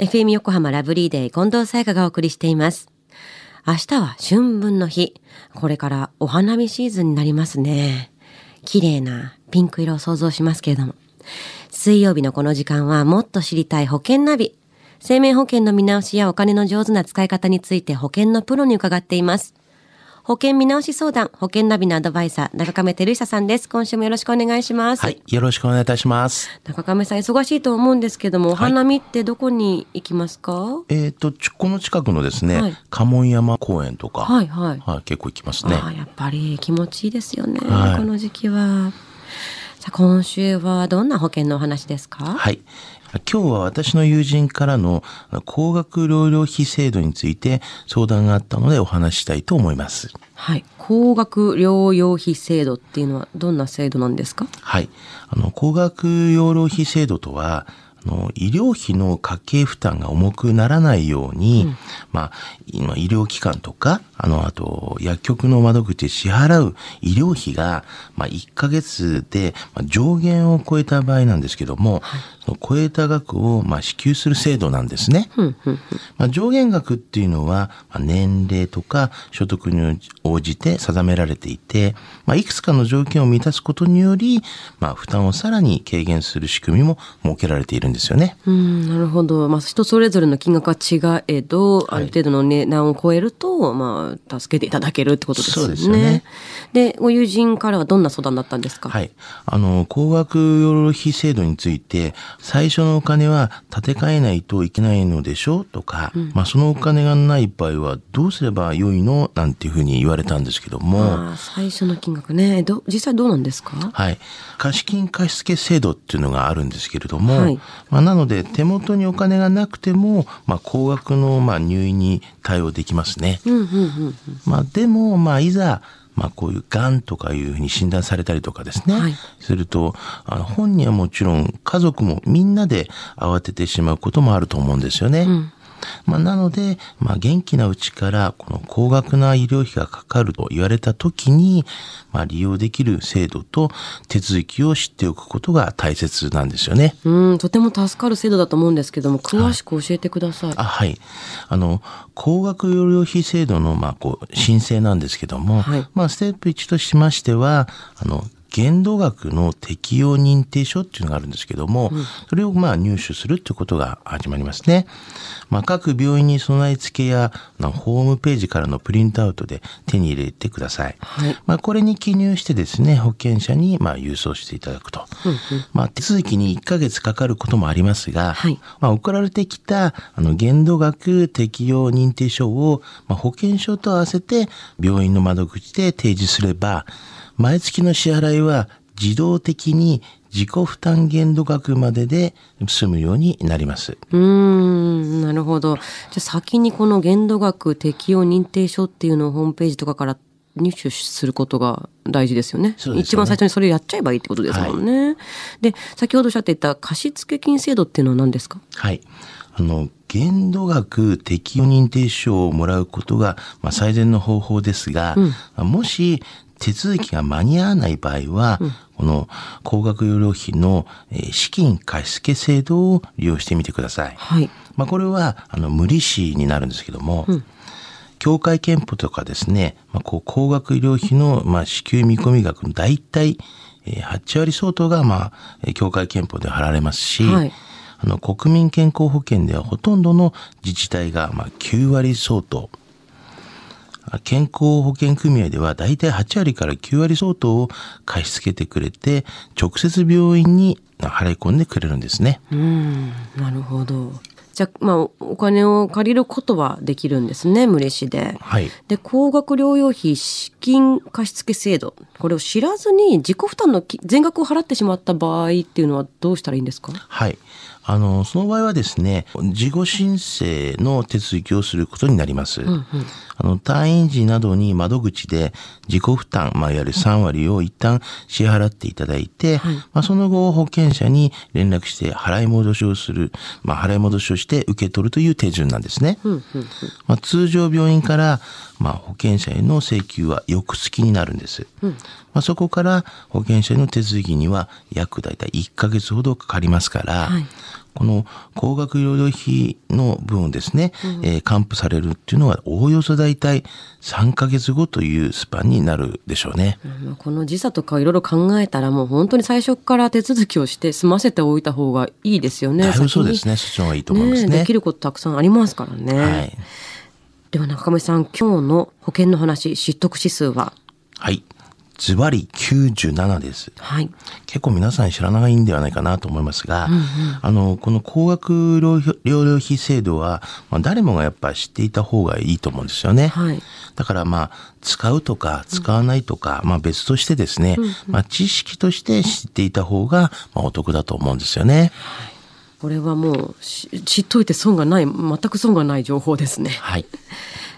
FM 横浜ラブリーデー近藤沙耶香がお送りしています。明日は春分の日。これからお花見シーズンになりますね。綺麗なピンク色を想像しますけれども。水曜日のこの時間はもっと知りたい保険ナビ。生命保険の見直しやお金の上手な使い方について保険のプロに伺っています。保険見直し相談、保険ナビのアドバイザー、中亀照久さんです。今週もよろしくお願いします。はい、よろしくお願いいたします。中亀さん、忙しいと思うんですけども、お花見ってどこに行きますか、えっ、と、ちこの近くのですね、はい家紋山公園とか、はい、はい。はい、結構行きますね。ああやっぱり気持ちいいですよね、はいこの時期は。さあ今週はどんな保険のお話ですか？はい。今日は私の友人からの高額療養費制度について相談があったのでお話ししたいと思います。はい。高額療養費制度っていうのはどんな制度なんですか？はい。あの、高額養老費制度とは、あの、医療費の家計負担が重くならないように、まあ、今医療機関とか、あの、あと、薬局の窓口で支払う医療費が、まあ、1ヶ月で、まあ、上限を超えた場合なんですけども、その超えた額を、まあ、支給する制度なんですね。まあ、上限額っていうのは、まあ、年齢とか所得に応じて定められていて、まあ、いくつかの条件を満たすことにより、まあ、負担をさらに軽減する仕組みも設けられているんですよね。うん、なるほど。まあ、人それぞれの金額は違えど、ある程度の値段を超えると、まあ、助けていただけるってことですよね。そうですよねで、ご友人からはどんな相談だったんですか？はい。あの、高額養老費制度について、最初のお金は立て替えないといけないのでしょとか、まあ、そのお金がない場合はどうすればよいのなんていうふうに言われたんですけども、最初の金額ね。ど、実際どうなんですか？はい。貸金貸付制度っていうのがあるんですけれども、はいまあ、なので手元にお金がなくても、まあ、高額のまあ入院に対応できますね。うんうんうん。まあ、でも、まあ、いざ、まあ、こういう癌とかいうふうに診断されたりとかですね。はいすると、あの、本人はもちろん、家族もみんなで慌ててしまうこともあると思うんですよね。んまあ、なので、まあ、元気なうちから、この高額な医療費がかかると言われたときに、まあ、利用できる制度と手続きを知っておくことが大切なんですよね。うん、とても助かる制度だと思うんですけども、詳しく教えてください。あはい。あの、高額療養費制度の、まあ、こう、申請なんですけども、はいまあ、ステップ1としましては、あの、限度額の適用認定書っていうのがあるんですけども、それをまあ入手するっていうことが始まりますね。まあ、各病院に備え付けや、ホームページからのプリントアウトで手に入れてください。はいまあ、これに記入してですね、保険者にまあ郵送していただくと。まあ、手続きに1ヶ月かかることもありますが、はいまあ、送られてきたあの限度額適用認定書を、まあ、保険証と合わせて病院の窓口で提示すれば、毎月の支払いは自動的に自己負担限度額までで済むようになります。うーん、なるほど。じゃあ先にこの限度額適用認定書っていうのをホームページとかから入手することが大事ですよね。ね一番最初にそれをやっちゃえばいいってことですもんね。で、先ほどおっしゃっていた貸付金制度っていうのは何ですか？はい。あの、限度額適用認定書をもらうことが、まあ、最善の方法ですが、まあもし手続きが間に合わない場合は、この高額養老費のえー資金貸付制度を利用してみてください。はい。ままあ、これは、あの、無利子になるんですけども、協会憲法とかですね、まあ、こう高額医療費の、まあ、支給見込み額の大体、えー8割相当が、まあ、えー協会憲法で払われますし、はいあの、国民健康保険ではほとんどの自治体が、まあ、9割相当、あ健康保険組合では大体8割から9割相当を貸し付けてくれて、直接病院に払い込んでくれるんですね。うーん、なるほど。じゃあ、まあ、お金を借りることはできるんですね、無利子で。はい。で、高額療養費資金貸付制度。これを知らずに自己負担のき全額を払ってしまった場合っていうのはどうしたらいいんですか？はい。あの、その場合はですね、事後申請の手続きをすることになります。あの、退院時などに窓口で自己負担、まあ、いわゆる3割を一旦支払っていただいて、まあ、その後保険者に連絡して払い戻しをする、まあ、払い戻しをして受け取るという手順なんですね。まあ、通常病院から、まあ、保険者への請求は翌月になるんです。まあ、そこから保険者への手続きには約大体1ヶ月ほどかかりますから、はいこの高額療養費の分ですね、えー還付されるっていうのは、おおよそ大体3ヶ月後というスパンになるでしょうね。まあこの時差とかいろいろ考えたらもう本当に最初から手続きをして済ませておいた方がいいですよね。そうで先すね。そっちの方がいいとに思いますね。ねできることたくさんありますからね。はい。では中上さん、今日の保険の話、知得指数は？はい。ズバリ97です。はい。結構皆さん知らないんではないかなと思いますが、あの、この高額療養費制度は、まあ、誰もがやっぱ知っていた方がいいと思うんですよね。はい。だからまあ、使うとか使わないとか、まあ別としてですね、まあ知識として知っていた方が、まあお得だと思うんですよね。これはもうし知っといて損がない、全く損がない情報ですね。はい。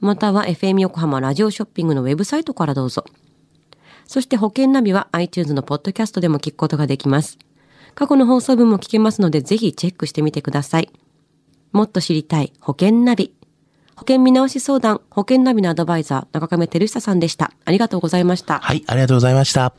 または FM 横浜ラジオショッピングのウェブサイトからどうぞ。そして保険ナビは iTunes のポッドキャストでも聞くことができます。過去の放送分も聞けますのでぜひチェックしてみてください。もっと知りたい保険ナビ。保険見直し相談、保険ナビのアドバイザー、中亀照久さんでした。ありがとうございました。はい、ありがとうございました。